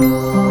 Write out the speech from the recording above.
you